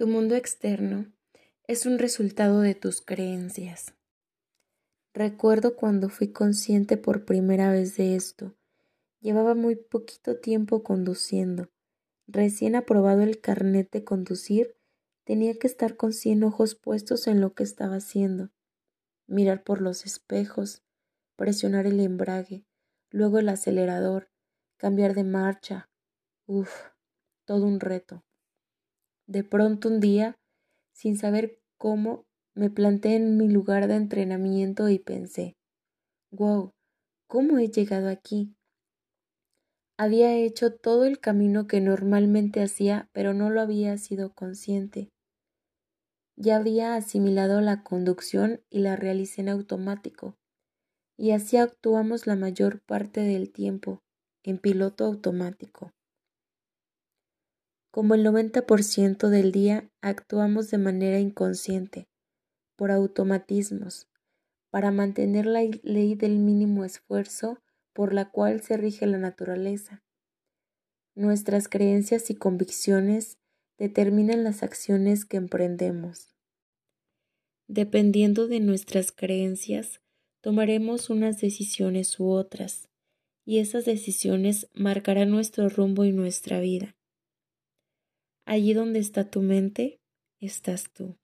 Tu mundo externo es un resultado de tus creencias. Recuerdo cuando fui consciente por primera vez de esto. Llevaba muy poquito tiempo conduciendo. Recién aprobado el carnet de conducir, tenía que estar con cien ojos puestos en lo que estaba haciendo. Mirar por los espejos, presionar el embrague, luego el acelerador, cambiar de marcha. Uf, todo un reto. De pronto un día, sin saber cómo, me planté en mi lugar de entrenamiento y pensé, wow, ¿cómo he llegado aquí? Había hecho todo el camino que normalmente hacía, pero no lo había sido consciente. Ya había asimilado la conducción y la realicé en automático, y así actuamos la mayor parte del tiempo, en piloto automático. Como el 90% del día actuamos de manera inconsciente, por automatismos, para mantener la ley del mínimo esfuerzo por la cual se rige la naturaleza. Nuestras creencias y convicciones determinan las acciones que emprendemos. Dependiendo de nuestras creencias, tomaremos unas decisiones u otras, y esas decisiones marcarán nuestro rumbo y nuestra vida. Allí donde está tu mente, estás tú.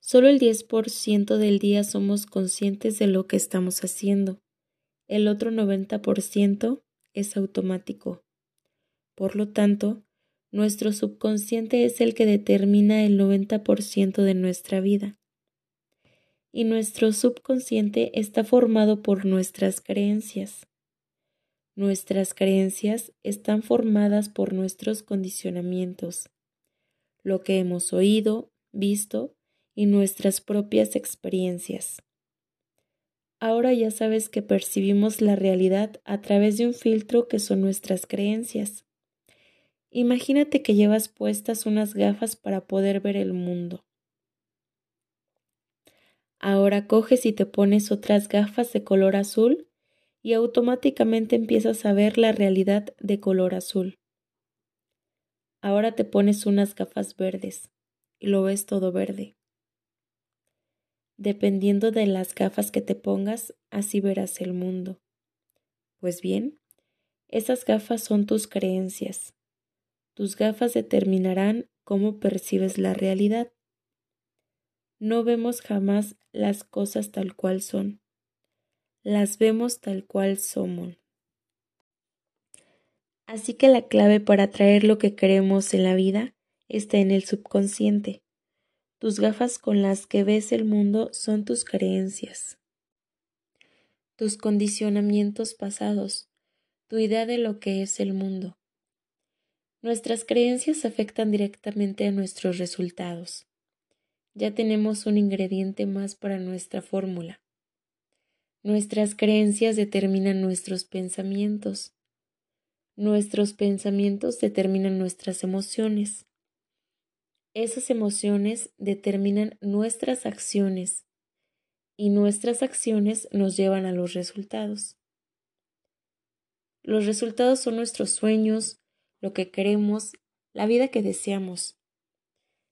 Solo el 10% del día somos conscientes de lo que estamos haciendo. El otro 90% es automático. Por lo tanto, nuestro subconsciente es el que determina el 90% de nuestra vida. Y nuestro subconsciente está formado por nuestras creencias. Nuestras creencias están formadas por nuestros condicionamientos, lo que hemos oído, visto y nuestras propias experiencias. Ahora ya sabes que percibimos la realidad a través de un filtro que son nuestras creencias. Imagínate que llevas puestas unas gafas para poder ver el mundo. Ahora coges y te pones otras gafas de color azul y automáticamente empiezas a ver la realidad de color azul. Ahora te pones unas gafas verdes y lo ves todo verde. Dependiendo de las gafas que te pongas, así verás el mundo. Pues bien, esas gafas son tus creencias. Tus gafas determinarán cómo percibes la realidad. No vemos jamás las cosas tal cual son las vemos tal cual somos. Así que la clave para atraer lo que queremos en la vida está en el subconsciente. Tus gafas con las que ves el mundo son tus creencias, tus condicionamientos pasados, tu idea de lo que es el mundo. Nuestras creencias afectan directamente a nuestros resultados. Ya tenemos un ingrediente más para nuestra fórmula. Nuestras creencias determinan nuestros pensamientos. Nuestros pensamientos determinan nuestras emociones. Esas emociones determinan nuestras acciones y nuestras acciones nos llevan a los resultados. Los resultados son nuestros sueños, lo que queremos, la vida que deseamos.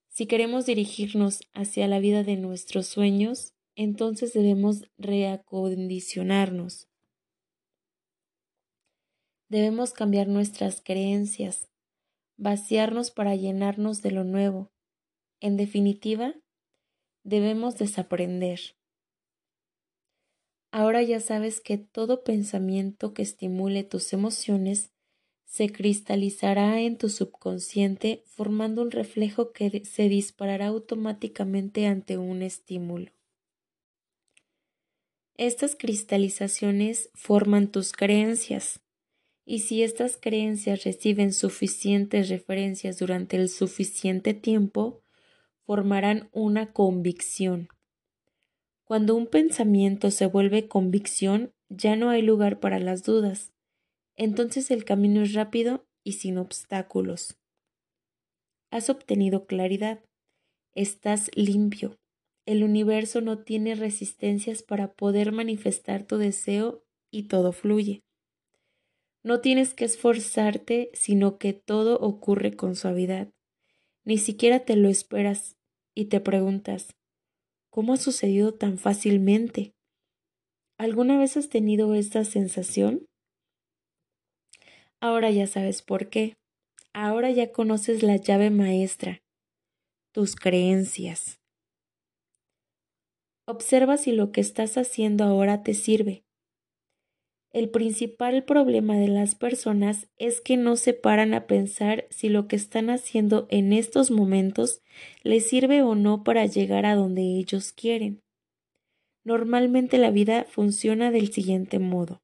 Si queremos dirigirnos hacia la vida de nuestros sueños, entonces debemos reacondicionarnos. Debemos cambiar nuestras creencias, vaciarnos para llenarnos de lo nuevo. En definitiva, debemos desaprender. Ahora ya sabes que todo pensamiento que estimule tus emociones se cristalizará en tu subconsciente formando un reflejo que se disparará automáticamente ante un estímulo. Estas cristalizaciones forman tus creencias, y si estas creencias reciben suficientes referencias durante el suficiente tiempo, formarán una convicción. Cuando un pensamiento se vuelve convicción, ya no hay lugar para las dudas. Entonces el camino es rápido y sin obstáculos. Has obtenido claridad. Estás limpio el universo no tiene resistencias para poder manifestar tu deseo y todo fluye. No tienes que esforzarte, sino que todo ocurre con suavidad. Ni siquiera te lo esperas y te preguntas, ¿cómo ha sucedido tan fácilmente? ¿Alguna vez has tenido esta sensación? Ahora ya sabes por qué. Ahora ya conoces la llave maestra, tus creencias. Observa si lo que estás haciendo ahora te sirve. El principal problema de las personas es que no se paran a pensar si lo que están haciendo en estos momentos les sirve o no para llegar a donde ellos quieren. Normalmente la vida funciona del siguiente modo.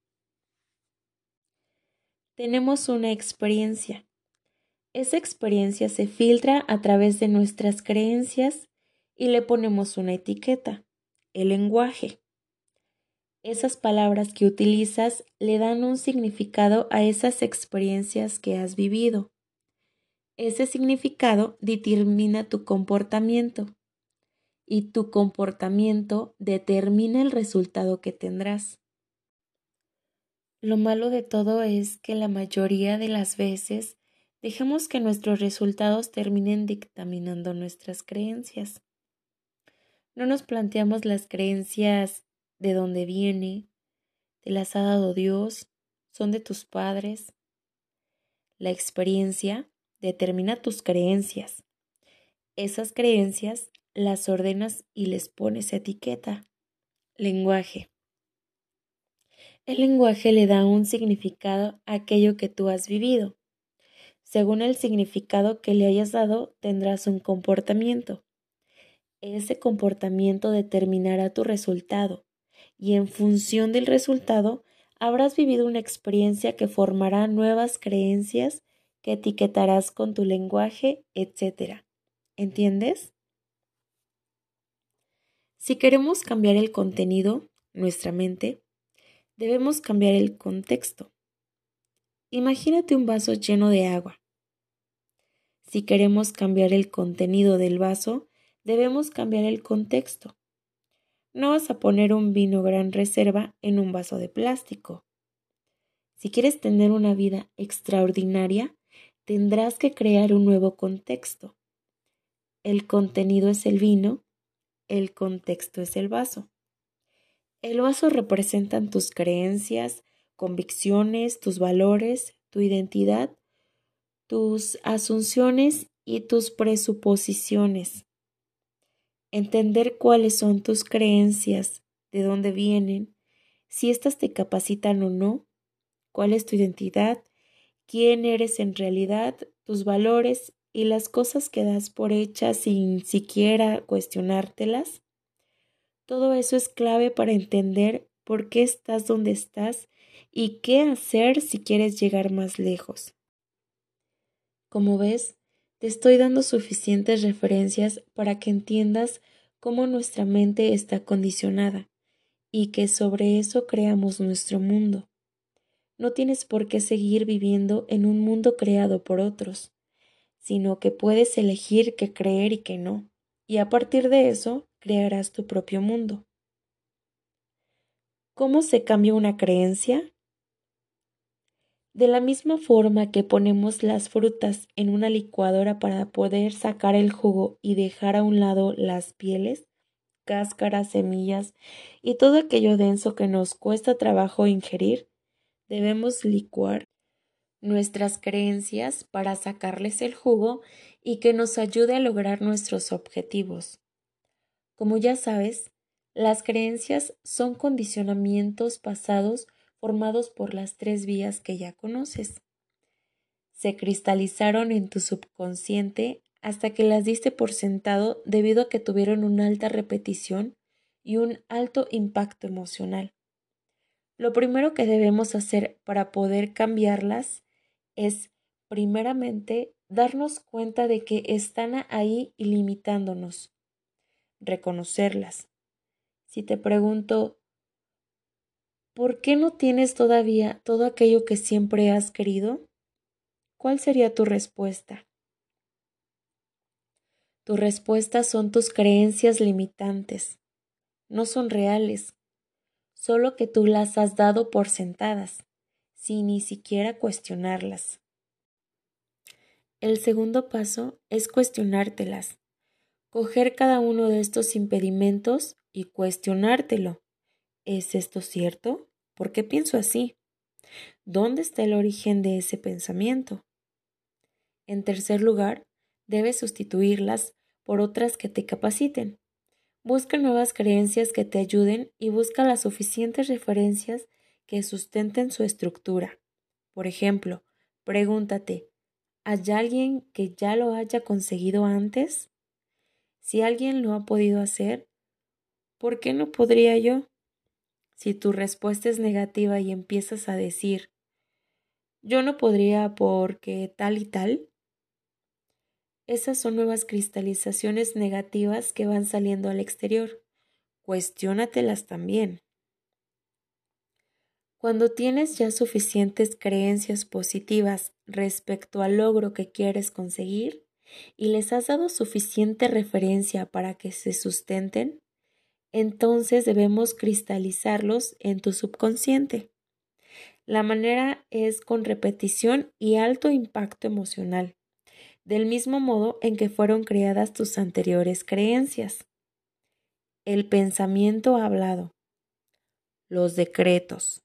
Tenemos una experiencia. Esa experiencia se filtra a través de nuestras creencias y le ponemos una etiqueta, el lenguaje. Esas palabras que utilizas le dan un significado a esas experiencias que has vivido. Ese significado determina tu comportamiento y tu comportamiento determina el resultado que tendrás. Lo malo de todo es que la mayoría de las veces dejamos que nuestros resultados terminen dictaminando nuestras creencias. No nos planteamos las creencias de dónde viene, te las ha dado Dios, son de tus padres. La experiencia determina tus creencias. Esas creencias las ordenas y les pones etiqueta. Lenguaje. El lenguaje le da un significado a aquello que tú has vivido. Según el significado que le hayas dado, tendrás un comportamiento. Ese comportamiento determinará tu resultado y en función del resultado habrás vivido una experiencia que formará nuevas creencias que etiquetarás con tu lenguaje, etc. ¿Entiendes? Si queremos cambiar el contenido, nuestra mente, debemos cambiar el contexto. Imagínate un vaso lleno de agua. Si queremos cambiar el contenido del vaso, debemos cambiar el contexto. No vas a poner un vino gran reserva en un vaso de plástico. Si quieres tener una vida extraordinaria, tendrás que crear un nuevo contexto. El contenido es el vino, el contexto es el vaso. El vaso representan tus creencias, convicciones, tus valores, tu identidad, tus asunciones y tus presuposiciones. Entender cuáles son tus creencias, de dónde vienen, si éstas te capacitan o no, cuál es tu identidad, quién eres en realidad, tus valores y las cosas que das por hechas sin siquiera cuestionártelas todo eso es clave para entender por qué estás donde estás y qué hacer si quieres llegar más lejos. Como ves, te estoy dando suficientes referencias para que entiendas cómo nuestra mente está condicionada y que sobre eso creamos nuestro mundo. No tienes por qué seguir viviendo en un mundo creado por otros, sino que puedes elegir qué creer y qué no, y a partir de eso crearás tu propio mundo. ¿Cómo se cambia una creencia? De la misma forma que ponemos las frutas en una licuadora para poder sacar el jugo y dejar a un lado las pieles, cáscaras, semillas y todo aquello denso que nos cuesta trabajo ingerir, debemos licuar nuestras creencias para sacarles el jugo y que nos ayude a lograr nuestros objetivos. Como ya sabes, las creencias son condicionamientos pasados formados por las tres vías que ya conoces. Se cristalizaron en tu subconsciente hasta que las diste por sentado debido a que tuvieron una alta repetición y un alto impacto emocional. Lo primero que debemos hacer para poder cambiarlas es, primeramente, darnos cuenta de que están ahí y limitándonos reconocerlas. Si te pregunto, ¿por qué no tienes todavía todo aquello que siempre has querido? ¿Cuál sería tu respuesta? Tu respuesta son tus creencias limitantes. No son reales, solo que tú las has dado por sentadas. sin ni siquiera cuestionarlas. El segundo paso es cuestionártelas. Coger cada uno de estos impedimentos y cuestionártelo. ¿Es esto cierto? ¿Por qué pienso así? ¿Dónde está el origen de ese pensamiento? En tercer lugar, debes sustituirlas por otras que te capaciten. Busca nuevas creencias que te ayuden y busca las suficientes referencias que sustenten su estructura. Por ejemplo, pregúntate, ¿hay alguien que ya lo haya conseguido antes? Si alguien lo ha podido hacer, ¿por qué no podría yo? Si tu respuesta es negativa y empiezas a decir, yo no podría porque tal y tal, esas son nuevas cristalizaciones negativas que van saliendo al exterior. Cuestiónatelas también. Cuando tienes ya suficientes creencias positivas respecto al logro que quieres conseguir y les has dado suficiente referencia para que se sustenten, entonces debemos cristalizarlos en tu subconsciente. La manera es con repetición y alto impacto emocional del mismo modo en que fueron creadas tus anteriores creencias. El pensamiento hablado. Los decretos.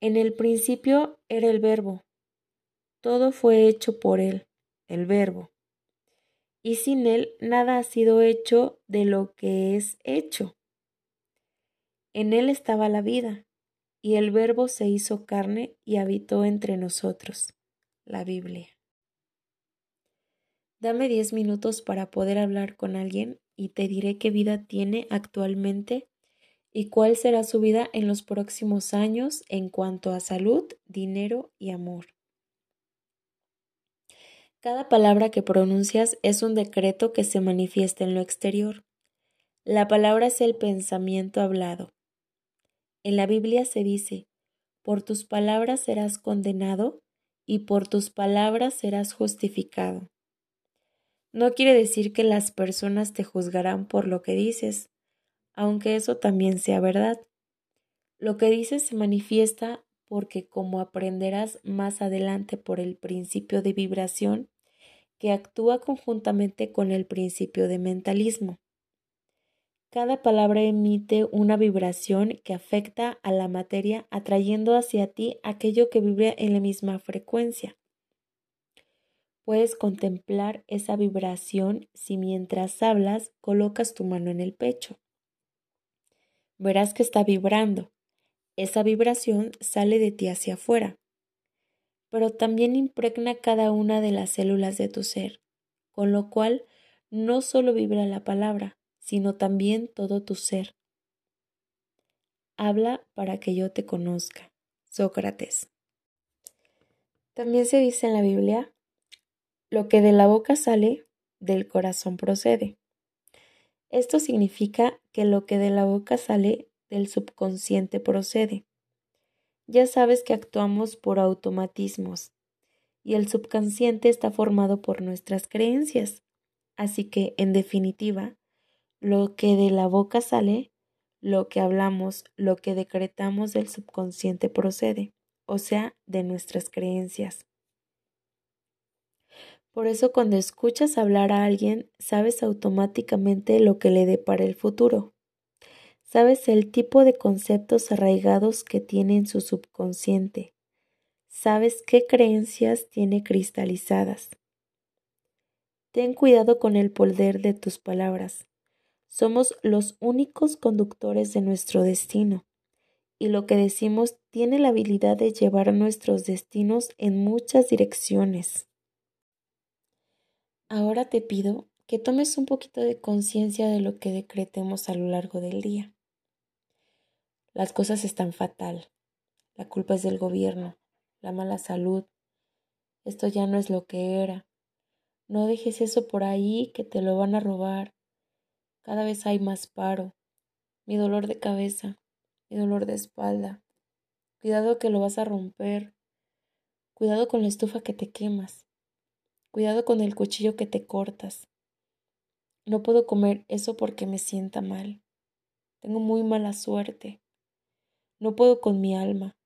En el principio era el verbo. Todo fue hecho por él, el verbo. Y sin él nada ha sido hecho de lo que es hecho. En él estaba la vida, y el verbo se hizo carne y habitó entre nosotros. La Biblia. Dame diez minutos para poder hablar con alguien y te diré qué vida tiene actualmente y cuál será su vida en los próximos años en cuanto a salud, dinero y amor. Cada palabra que pronuncias es un decreto que se manifiesta en lo exterior. La palabra es el pensamiento hablado. En la Biblia se dice, por tus palabras serás condenado y por tus palabras serás justificado. No quiere decir que las personas te juzgarán por lo que dices, aunque eso también sea verdad. Lo que dices se manifiesta porque como aprenderás más adelante por el principio de vibración, que actúa conjuntamente con el principio de mentalismo. Cada palabra emite una vibración que afecta a la materia atrayendo hacia ti aquello que vibra en la misma frecuencia. Puedes contemplar esa vibración si mientras hablas colocas tu mano en el pecho. Verás que está vibrando. Esa vibración sale de ti hacia afuera, pero también impregna cada una de las células de tu ser, con lo cual no solo vibra la palabra, sino también todo tu ser. Habla para que yo te conozca. Sócrates. También se dice en la Biblia lo que de la boca sale, del corazón procede. Esto significa que lo que de la boca sale, del subconsciente procede. Ya sabes que actuamos por automatismos y el subconsciente está formado por nuestras creencias. Así que, en definitiva, lo que de la boca sale, lo que hablamos, lo que decretamos del subconsciente procede, o sea, de nuestras creencias. Por eso cuando escuchas hablar a alguien, sabes automáticamente lo que le depara el futuro. Sabes el tipo de conceptos arraigados que tiene en su subconsciente. Sabes qué creencias tiene cristalizadas. Ten cuidado con el poder de tus palabras. Somos los únicos conductores de nuestro destino, y lo que decimos tiene la habilidad de llevar nuestros destinos en muchas direcciones. Ahora te pido que tomes un poquito de conciencia de lo que decretemos a lo largo del día. Las cosas están fatal. La culpa es del gobierno, la mala salud. Esto ya no es lo que era. No dejes eso por ahí que te lo van a robar. Cada vez hay más paro. Mi dolor de cabeza, mi dolor de espalda. Cuidado que lo vas a romper. Cuidado con la estufa que te quemas. Cuidado con el cuchillo que te cortas. No puedo comer eso porque me sienta mal. Tengo muy mala suerte. No puedo con mi alma.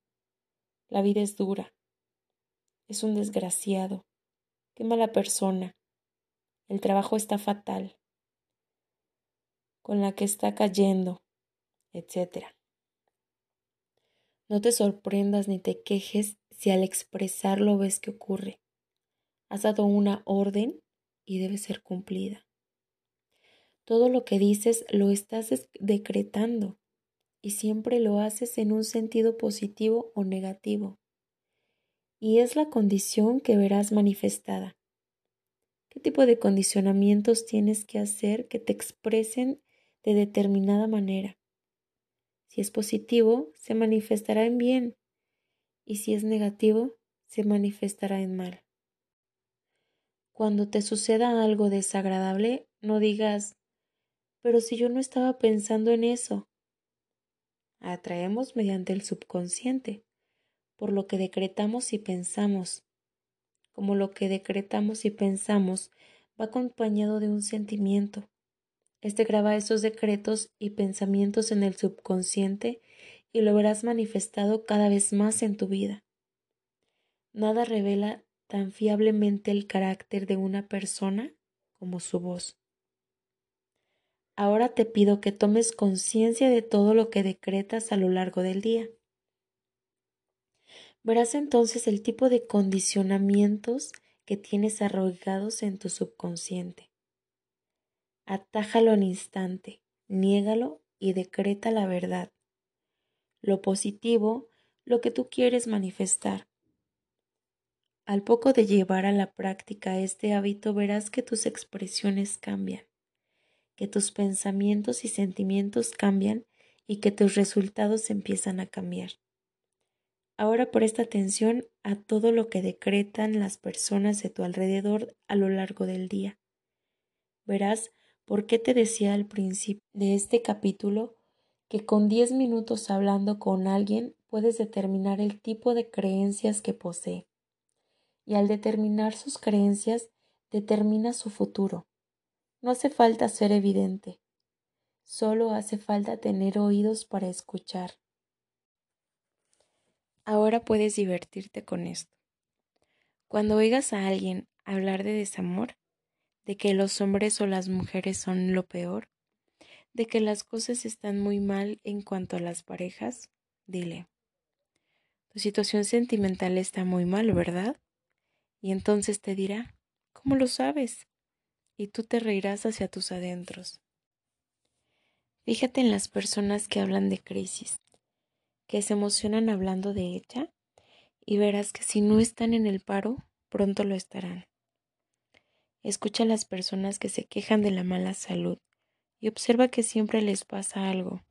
la vida es dura, es un desgraciado, qué mala persona, el trabajo está fatal, con la que está cayendo, etc. No te sorprendas ni te quejes si al expresarlo ves que ocurre. Has dado una orden y debe ser cumplida. Todo lo que dices lo estás decretando y siempre lo haces en un sentido positivo o negativo. Y es la condición que verás manifestada. ¿Qué tipo de condicionamientos tienes que hacer que te expresen de determinada manera? Si es positivo, se manifestará en bien, y si es negativo, se manifestará en mal. Cuando te suceda algo desagradable, no digas, pero si yo no estaba pensando en eso. Atraemos mediante el subconsciente, por lo que decretamos y pensamos. Como lo que decretamos y pensamos va acompañado de un sentimiento. Este graba esos decretos y pensamientos en el subconsciente y lo verás manifestado cada vez más en tu vida. Nada revela tan fiablemente el carácter de una persona como su voz. Ahora te pido que tomes conciencia de todo lo que decretas a lo largo del día. Verás entonces el tipo de condicionamientos que tienes arraigados en tu subconsciente. Atájalo al instante, niégalo y decreta la verdad. Lo positivo, lo que tú quieres manifestar. Al poco de llevar a la práctica este hábito verás que tus expresiones cambian, que tus pensamientos y sentimientos cambian y que tus resultados empiezan a cambiar. Ahora presta atención a todo lo que decretan las personas de tu alrededor a lo largo del día. Verás por qué te decía al principio de este capítulo que con diez minutos hablando con alguien puedes determinar el tipo de creencias que posee y al determinar sus creencias determina su futuro. No hace falta ser evidente, solo hace falta tener oídos para escuchar. Ahora puedes divertirte con esto. Cuando oigas a alguien hablar de desamor, de que los hombres o las mujeres son lo peor, de que las cosas están muy mal en cuanto a las parejas, dile, tu situación sentimental está muy mal, ¿verdad? Y entonces te dirá, ¿cómo lo sabes? Y tú te reirás hacia tus adentros. Fíjate en las personas que hablan de crisis, que se emocionan hablando de ella, y verás que si no están en el paro, pronto lo estarán. Escucha a las personas que se quejan de la mala salud y observa que siempre les pasa algo.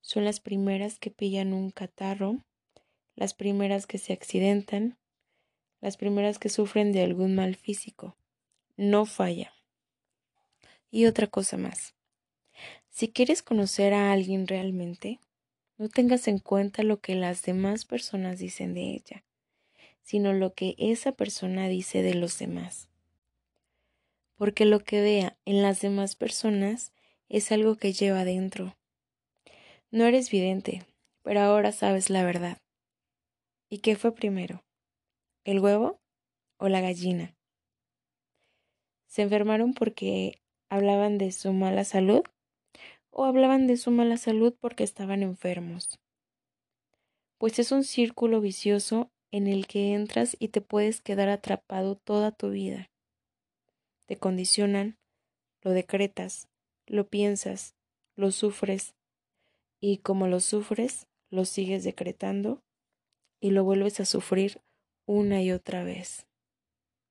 Son las primeras que pillan un catarro, las primeras que se accidentan, las primeras que sufren de algún mal físico. No falla. Y otra cosa más. Si quieres conocer a alguien realmente, no tengas en cuenta lo que las demás personas dicen de ella, sino lo que esa persona dice de los demás. Porque lo que vea en las demás personas es algo que lleva dentro. No eres vidente, pero ahora sabes la verdad. ¿Y qué fue primero? ¿El huevo o la gallina? ¿Se enfermaron porque hablaban de su mala salud o hablaban de su mala salud porque estaban enfermos? Pues es un círculo vicioso en el que entras y te puedes quedar atrapado toda tu vida. Te condicionan, lo decretas, lo piensas, lo sufres, y como lo sufres, lo sigues decretando y lo vuelves a sufrir una y otra vez.